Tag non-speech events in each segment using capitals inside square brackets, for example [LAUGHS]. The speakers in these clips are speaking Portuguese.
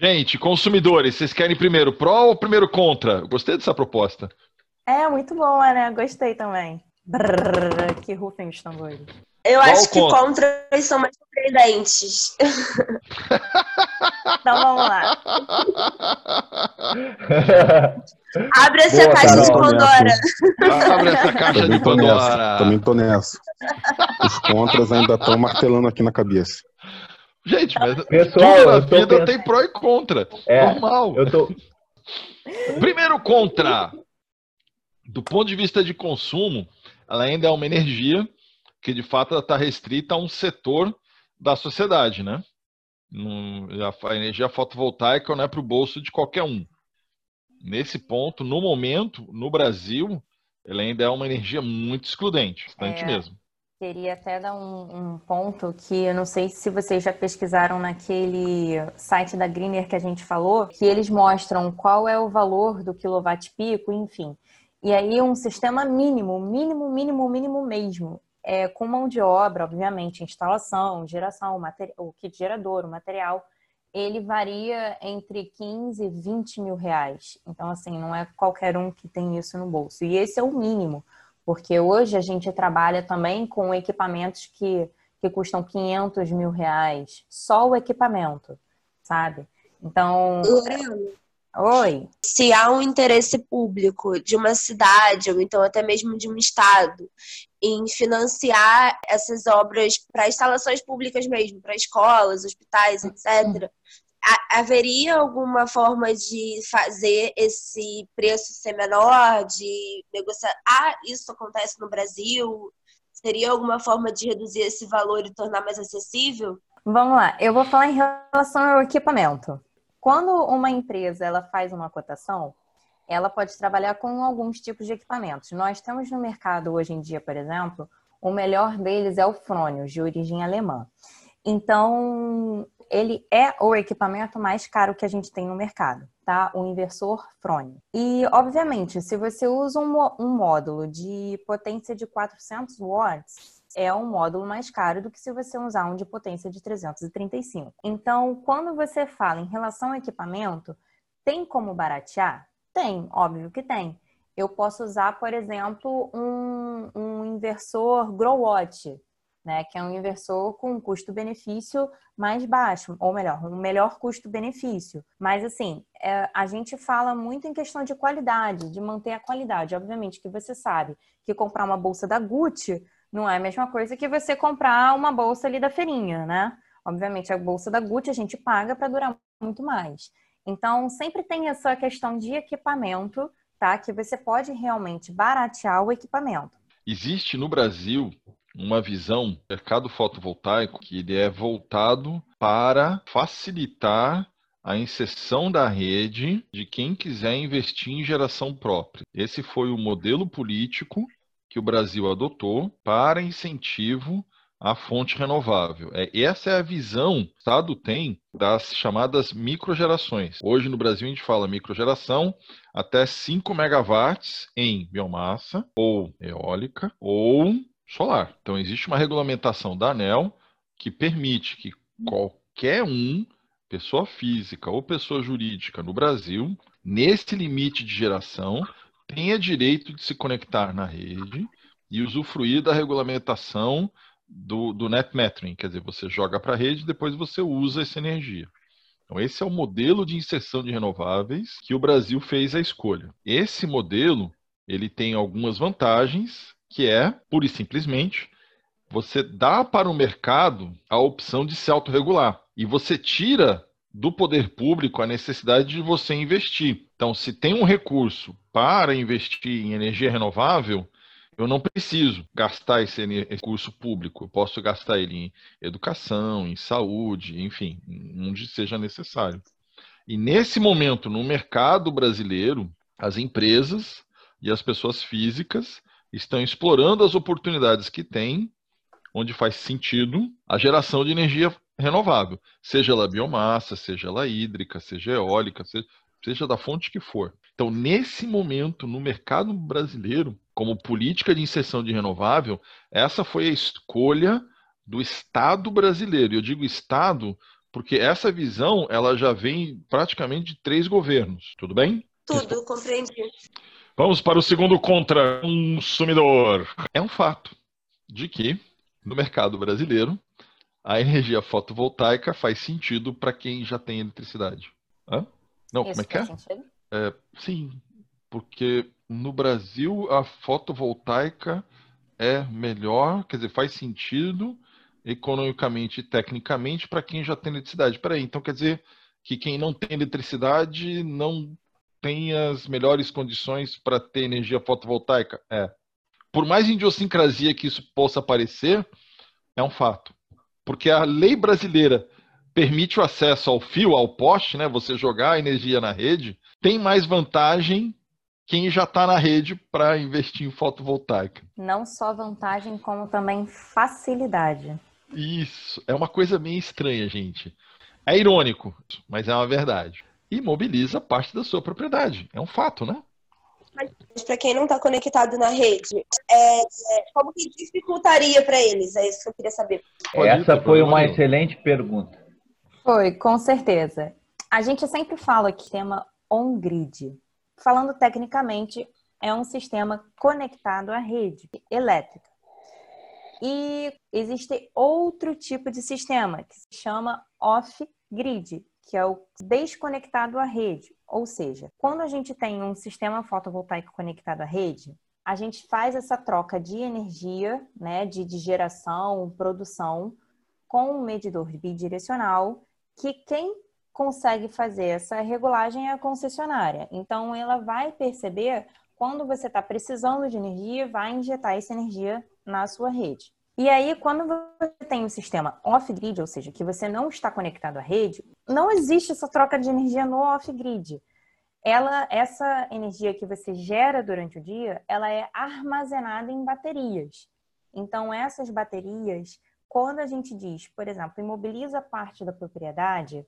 Gente, consumidores, vocês querem primeiro pró ou primeiro contra? gostei dessa proposta. É, muito boa, né? Gostei também. Brrr, que rufem os tambores. Eu Qual acho que contra? contras são mais surpreendentes. [LAUGHS] então vamos lá. [LAUGHS] Abre essa Boa, caixa de Pandora. Abre essa caixa Também de Pandora. Nessa. Também tô nessa. Os contras ainda estão martelando aqui na cabeça. Gente, mas Pessoal, tudo na vida pensando... tem pró e contra. É, Normal. Eu tô... Primeiro contra. Do ponto de vista de consumo, ela ainda é uma energia que de fato está restrita a um setor da sociedade, né? a energia fotovoltaica não é para o bolso de qualquer um. Nesse ponto, no momento, no Brasil, ela ainda é uma energia muito excludente, bastante é, mesmo. Queria até dar um, um, ponto que eu não sei se vocês já pesquisaram naquele site da Greener que a gente falou, que eles mostram qual é o valor do quilowatt-pico, enfim. E aí um sistema mínimo, mínimo, mínimo, mínimo mesmo, é, com mão de obra, obviamente, instalação, geração, o kit gerador, o material, ele varia entre 15 e 20 mil reais. Então, assim, não é qualquer um que tem isso no bolso. E esse é o mínimo, porque hoje a gente trabalha também com equipamentos que, que custam 500 mil reais, só o equipamento, sabe? Então. Oi. Se há um interesse público de uma cidade, ou então até mesmo de um estado, em financiar essas obras para instalações públicas mesmo, para escolas, hospitais, etc., haveria alguma forma de fazer esse preço ser menor, de negociar? Ah, isso acontece no Brasil? Seria alguma forma de reduzir esse valor e tornar mais acessível? Vamos lá, eu vou falar em relação ao equipamento. Quando uma empresa ela faz uma cotação, ela pode trabalhar com alguns tipos de equipamentos. Nós temos no mercado hoje em dia, por exemplo, o melhor deles é o Fronius, de origem alemã. Então, ele é o equipamento mais caro que a gente tem no mercado, tá? O inversor Fronius. E, obviamente, se você usa um, um módulo de potência de 400 watts, é um módulo mais caro do que se você usar um de potência de 335. Então, quando você fala em relação ao equipamento, tem como baratear? Tem, óbvio que tem. Eu posso usar, por exemplo, um, um inversor Growwatt, né, que é um inversor com custo-benefício mais baixo, ou melhor, um melhor custo-benefício. Mas assim, é, a gente fala muito em questão de qualidade, de manter a qualidade. Obviamente que você sabe que comprar uma bolsa da Gucci não é a mesma coisa que você comprar uma bolsa ali da feirinha, né? Obviamente, a bolsa da Gucci a gente paga para durar muito mais. Então, sempre tem essa questão de equipamento, tá? Que você pode realmente baratear o equipamento. Existe no Brasil uma visão mercado fotovoltaico que ele é voltado para facilitar a inserção da rede de quem quiser investir em geração própria. Esse foi o modelo político que o Brasil adotou para incentivo a fonte renovável. É, essa é a visão que o Estado tem das chamadas microgerações. Hoje no Brasil a gente fala microgeração até 5 megawatts em biomassa ou eólica ou solar. Então existe uma regulamentação da ANEL que permite que qualquer um, pessoa física ou pessoa jurídica no Brasil, nesse limite de geração, tenha direito de se conectar na rede e usufruir da regulamentação do, do net metering, quer dizer, você joga para a rede e depois você usa essa energia. Então, esse é o modelo de inserção de renováveis que o Brasil fez a escolha. Esse modelo ele tem algumas vantagens, que é, pura e simplesmente, você dá para o mercado a opção de se autorregular. E você tira do poder público a necessidade de você investir. Então, se tem um recurso para investir em energia renovável, eu não preciso gastar esse recurso público. Eu posso gastar ele em educação, em saúde, enfim, onde seja necessário. E nesse momento, no mercado brasileiro, as empresas e as pessoas físicas estão explorando as oportunidades que têm, onde faz sentido a geração de energia renovável, seja ela biomassa, seja ela hídrica, seja eólica, seja, seja da fonte que for. Então, nesse momento, no mercado brasileiro, como política de inserção de renovável, essa foi a escolha do Estado brasileiro. Eu digo Estado Porque essa visão, ela já vem praticamente de três governos, tudo bem? Tudo, compreendi. Vamos para o segundo contra consumidor. É um fato de que no mercado brasileiro a energia fotovoltaica faz sentido para quem já tem eletricidade. Hã? Não, Isso como é que é? É, Sim, porque no Brasil a fotovoltaica é melhor, quer dizer, faz sentido economicamente e tecnicamente para quem já tem eletricidade. Peraí, então quer dizer que quem não tem eletricidade não tem as melhores condições para ter energia fotovoltaica? É. Por mais idiosincrasia que isso possa parecer, é um fato. Porque a lei brasileira permite o acesso ao fio, ao poste, né? Você jogar a energia na rede, tem mais vantagem quem já está na rede para investir em fotovoltaica. Não só vantagem, como também facilidade. Isso, é uma coisa meio estranha, gente. É irônico, mas é uma verdade. E mobiliza parte da sua propriedade. É um fato, né? Mas para quem não está conectado na rede, é, é, como que dificultaria para eles? É isso que eu queria saber. Essa foi uma excelente pergunta. Foi, com certeza. A gente sempre fala que tema on-grid. Falando tecnicamente, é um sistema conectado à rede elétrica. E existe outro tipo de sistema que se chama off-grid, que é o desconectado à rede. Ou seja, quando a gente tem um sistema fotovoltaico conectado à rede, a gente faz essa troca de energia, né, de, de geração, produção, com um medidor bidirecional, que quem consegue fazer essa regulagem é a concessionária. Então, ela vai perceber quando você está precisando de energia, vai injetar essa energia na sua rede. E aí, quando você tem um sistema off-grid, ou seja, que você não está conectado à rede, não existe essa troca de energia no off-grid. Ela, essa energia que você gera durante o dia, ela é armazenada em baterias. Então, essas baterias, quando a gente diz, por exemplo, imobiliza parte da propriedade,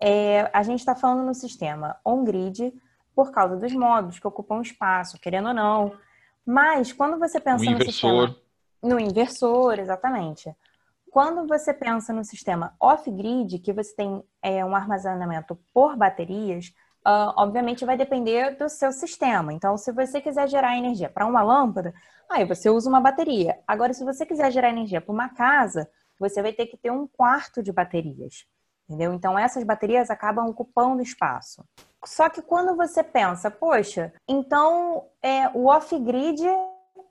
é, a gente está falando no sistema on-grid por causa dos módulos que ocupam espaço, querendo ou não. Mas quando você pensa O no inversor. sistema no inversor, exatamente. Quando você pensa no sistema off-grid, que você tem é, um armazenamento por baterias, ah, obviamente vai depender do seu sistema. Então, se você quiser gerar energia para uma lâmpada, aí você usa uma bateria. Agora, se você quiser gerar energia para uma casa, você vai ter que ter um quarto de baterias. Entendeu? Então, essas baterias acabam ocupando espaço. Só que quando você pensa, poxa, então é, o off-grid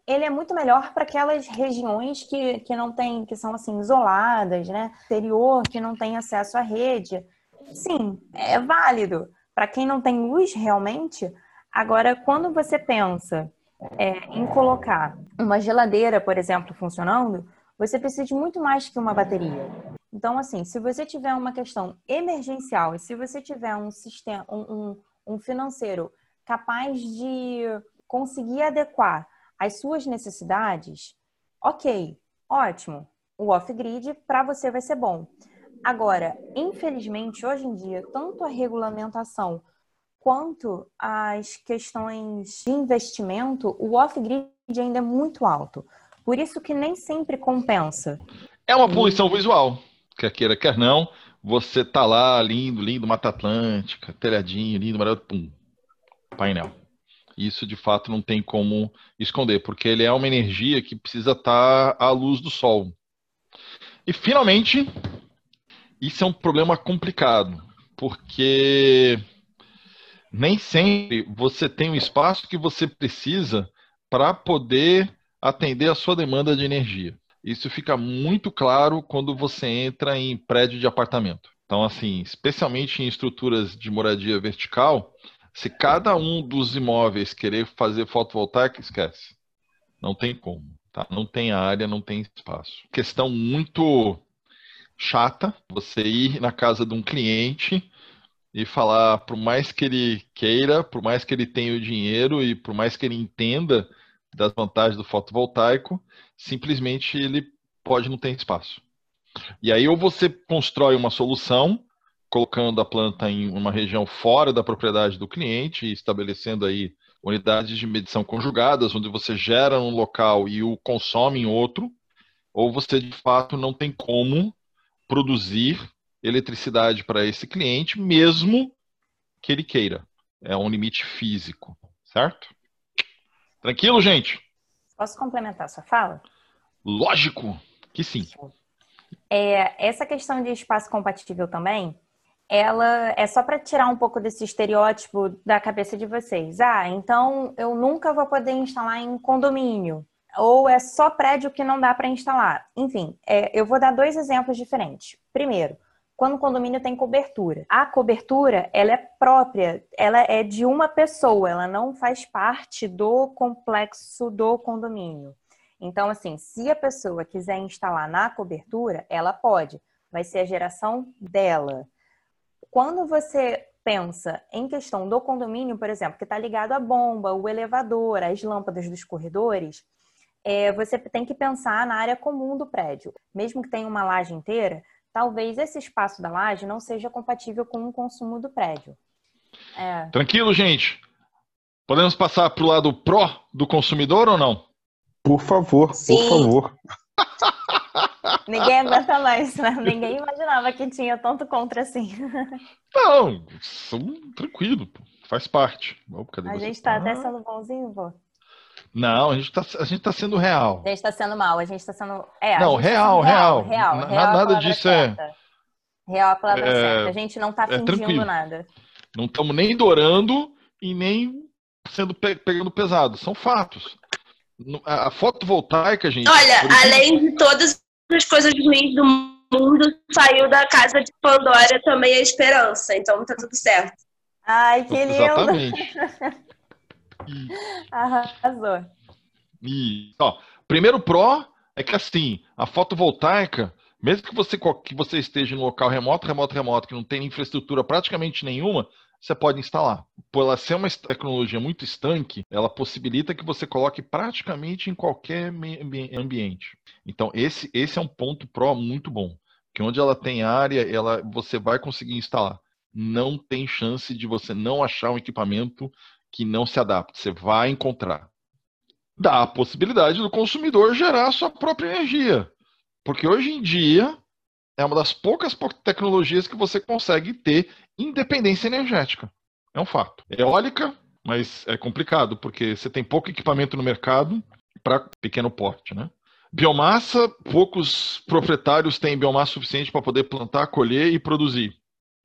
ele é muito melhor para aquelas regiões que, que não tem, que são assim isoladas, né? Interior, que não tem acesso à rede. Sim, é válido para quem não tem luz realmente. Agora, quando você pensa é, em colocar uma geladeira, por exemplo, funcionando, você precisa de muito mais que uma bateria. Então, assim, se você tiver uma questão emergencial e se você tiver um sistema, um, um, um financeiro capaz de conseguir adequar as suas necessidades, ok, ótimo. O off-grid para você vai ser bom. Agora, infelizmente, hoje em dia, tanto a regulamentação quanto as questões de investimento, o off-grid ainda é muito alto. Por isso que nem sempre compensa. É uma poluição visual. Quer queira, quer não. Você tá lá, lindo, lindo, Mata Atlântica, telhadinho, lindo, maravilhoso, pum, painel. Isso de fato não tem como esconder, porque ele é uma energia que precisa estar à luz do sol. E finalmente, isso é um problema complicado, porque nem sempre você tem o espaço que você precisa para poder atender a sua demanda de energia. Isso fica muito claro quando você entra em prédio de apartamento. Então, assim, especialmente em estruturas de moradia vertical, se cada um dos imóveis querer fazer fotovoltaica, esquece. Não tem como. Tá? Não tem área, não tem espaço. Questão muito chata, você ir na casa de um cliente e falar, por mais que ele queira, por mais que ele tenha o dinheiro e por mais que ele entenda das vantagens do fotovoltaico, simplesmente ele pode não ter espaço. E aí ou você constrói uma solução colocando a planta em uma região fora da propriedade do cliente, estabelecendo aí unidades de medição conjugadas, onde você gera um local e o consome em outro, ou você de fato não tem como produzir eletricidade para esse cliente, mesmo que ele queira. É um limite físico, certo? Tranquilo, gente? Posso complementar sua fala? Lógico que sim. É, essa questão de espaço compatível também, ela é só para tirar um pouco desse estereótipo da cabeça de vocês. Ah, então eu nunca vou poder instalar em condomínio. Ou é só prédio que não dá para instalar. Enfim, é, eu vou dar dois exemplos diferentes. Primeiro, quando o condomínio tem cobertura. A cobertura, ela é própria, ela é de uma pessoa, ela não faz parte do complexo do condomínio. Então, assim, se a pessoa quiser instalar na cobertura, ela pode, vai ser a geração dela. Quando você pensa em questão do condomínio, por exemplo, que está ligado à bomba, o elevador, as lâmpadas dos corredores, é, você tem que pensar na área comum do prédio. Mesmo que tenha uma laje inteira, talvez esse espaço da laje não seja compatível com o consumo do prédio. É. Tranquilo, gente? Podemos passar para o lado pró do consumidor ou não? Por favor, Sim. por favor. [LAUGHS] Ninguém aguenta mais, né? Ninguém imaginava que tinha tanto contra assim. Não, são tranquilo, faz parte. Oh, a gente está até sendo bonzinho, vô. Não, a gente está a gente tá sendo real. A gente está sendo mal, a gente está sendo. É, não, tá real, real, real, real. real nada disso é. Real a palavra é... certa. A gente não está é fingindo nada. Não estamos nem dorando e nem sendo pe pegando pesado. São fatos. A fotovoltaica, gente. Olha, além de todas as coisas ruins do mundo, saiu da casa de Pandora também a esperança. Então tá tudo certo. Ai, que lindo! Exatamente. [LAUGHS] Arrasou. E, ó, primeiro pró é que assim, a fotovoltaica, mesmo que você, que você esteja em um local remoto, remoto, remoto, que não tem infraestrutura praticamente nenhuma, você pode instalar. Por ela ser uma tecnologia muito estanque, ela possibilita que você coloque praticamente em qualquer ambiente. Então, esse, esse é um ponto pró muito bom. Que onde ela tem área, ela, você vai conseguir instalar. Não tem chance de você não achar um equipamento que não se adapte. Você vai encontrar. Dá a possibilidade do consumidor gerar a sua própria energia. Porque hoje em dia é uma das poucas tecnologias que você consegue ter independência energética. É um fato. Eólica, mas é complicado, porque você tem pouco equipamento no mercado para pequeno porte, né? Biomassa, poucos proprietários têm biomassa suficiente para poder plantar, colher e produzir.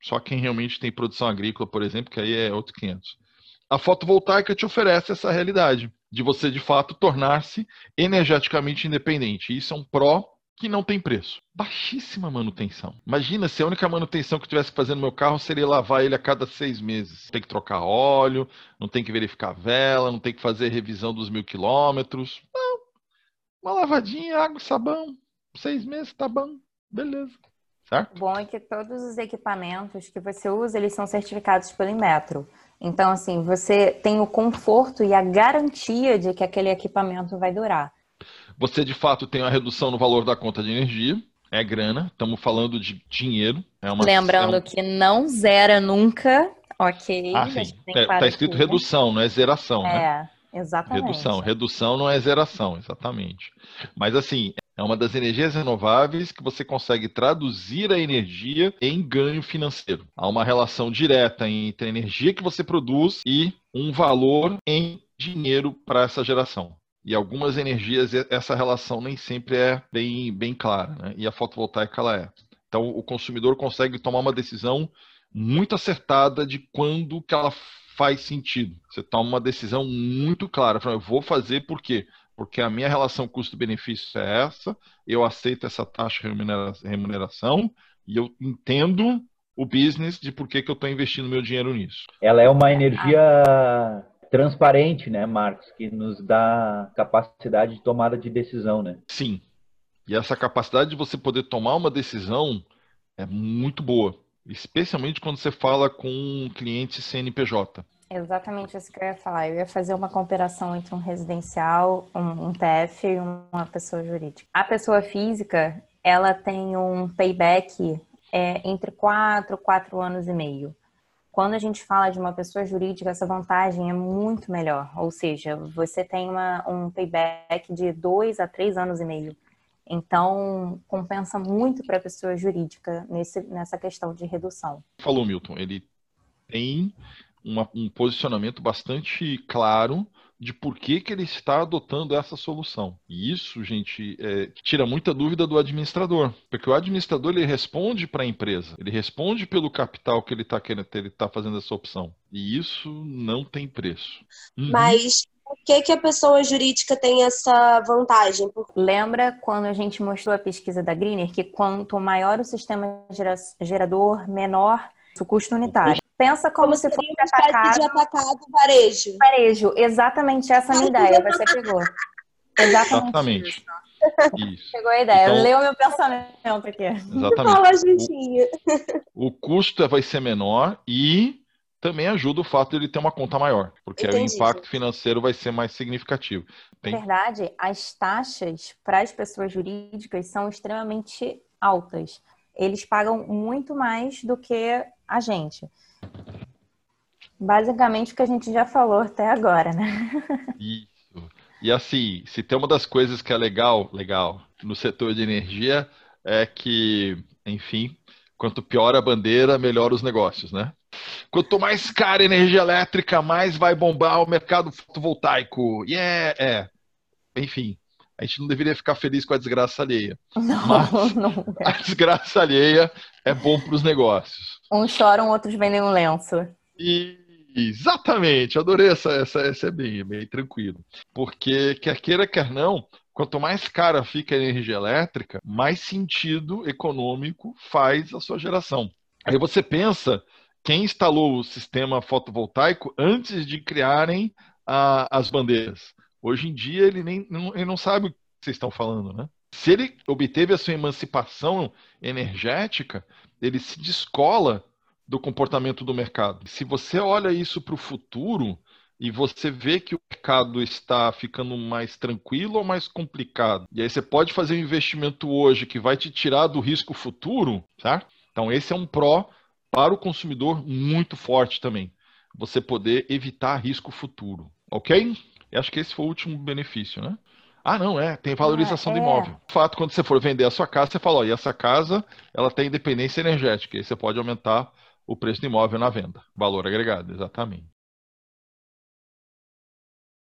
Só quem realmente tem produção agrícola, por exemplo, que aí é outro 500 a fotovoltaica te oferece essa realidade de você de fato tornar-se energeticamente independente. Isso é um pró que não tem preço. Baixíssima manutenção. Imagina se a única manutenção que eu tivesse que fazer no meu carro seria lavar ele a cada seis meses. Tem que trocar óleo, não tem que verificar vela, não tem que fazer revisão dos mil quilômetros. Não. Uma lavadinha, água sabão. Seis meses, tá bom. Beleza. Certo? O bom é que todos os equipamentos que você usa, eles são certificados pelo Inmetro. Então, assim, você tem o conforto e a garantia de que aquele equipamento vai durar. Você, de fato, tem uma redução no valor da conta de energia. É grana, estamos falando de dinheiro. É uma, Lembrando é um... que não zera nunca, ok? Ah, sim. Está é, escrito redução, não é zeração, é, né? Exatamente. Redução. Redução não é zeração, exatamente. Mas assim, é uma das energias renováveis que você consegue traduzir a energia em ganho financeiro. Há uma relação direta entre a energia que você produz e um valor em dinheiro para essa geração. E algumas energias, essa relação nem sempre é bem, bem clara, né? e a fotovoltaica ela é. Então, o consumidor consegue tomar uma decisão muito acertada de quando que ela faz sentido. Você toma uma decisão muito clara. Eu vou fazer por quê? porque a minha relação custo-benefício é essa, eu aceito essa taxa de remuneração e eu entendo o business de por que, que eu estou investindo meu dinheiro nisso. Ela é uma energia transparente, né, Marcos, que nos dá capacidade de tomada de decisão, né? Sim. E essa capacidade de você poder tomar uma decisão é muito boa, especialmente quando você fala com um cliente CNPJ. Exatamente isso que eu ia falar. Eu ia fazer uma comparação entre um residencial, um, um TF e uma pessoa jurídica. A pessoa física, ela tem um payback é, entre 4 4 anos e meio. Quando a gente fala de uma pessoa jurídica, essa vantagem é muito melhor. Ou seja, você tem uma, um payback de 2 a 3 anos e meio. Então, compensa muito para a pessoa jurídica nesse, nessa questão de redução. Falou, Milton, ele tem uma, um posicionamento bastante claro de por que, que ele está adotando essa solução. E isso, gente, é, tira muita dúvida do administrador, porque o administrador ele responde para a empresa, ele responde pelo capital que ele está querendo, ele está fazendo essa opção. E isso não tem preço. Uhum. Mas por que, que a pessoa jurídica tem essa vantagem? Lembra quando a gente mostrou a pesquisa da Greener que quanto maior o sistema gerador, menor o custo unitário. Pensa como, como se fosse atacado. de atacado varejo. Varejo, exatamente essa é a minha ideia, você pegou. Exatamente. Exatamente. Isso. Isso. Pegou a ideia. Então, Leu meu pensamento aqui. Exatamente. O, o custo vai ser menor e também ajuda o fato de ele ter uma conta maior, porque Entendi. aí o impacto financeiro vai ser mais significativo. Tem... Na verdade, as taxas para as pessoas jurídicas são extremamente altas. Eles pagam muito mais do que a gente. Basicamente o que a gente já falou até agora, né? Isso. E assim, se tem uma das coisas que é legal, legal, no setor de energia, é que, enfim, quanto pior a bandeira, melhor os negócios, né? Quanto mais cara a energia elétrica, mais vai bombar o mercado fotovoltaico. E yeah, é, enfim, a gente não deveria ficar feliz com a desgraça alheia. [LAUGHS] Não, Mas não. A desgraça alheia é bom para os negócios. Uns choram, outros vendem um lenço. E Exatamente, adorei essa, essa, essa é bem, bem tranquilo. Porque quer queira, quer não, quanto mais cara fica a energia elétrica, mais sentido econômico faz a sua geração. Aí você pensa quem instalou o sistema fotovoltaico antes de criarem a, as bandeiras. Hoje em dia ele nem não, ele não sabe o que vocês estão falando, né? Se ele obteve a sua emancipação energética, ele se descola do comportamento do mercado. Se você olha isso para o futuro e você vê que o mercado está ficando mais tranquilo ou mais complicado, e aí você pode fazer um investimento hoje que vai te tirar do risco futuro, certo? Então esse é um pró para o consumidor muito forte também. Você poder evitar risco futuro, ok? Eu acho que esse foi o último benefício, né? Ah, não, é, tem valorização ah, é. do imóvel. De fato, quando você for vender a sua casa, você fala, ó, e essa casa, ela tem independência energética, e você pode aumentar o preço do imóvel na venda. Valor agregado, exatamente.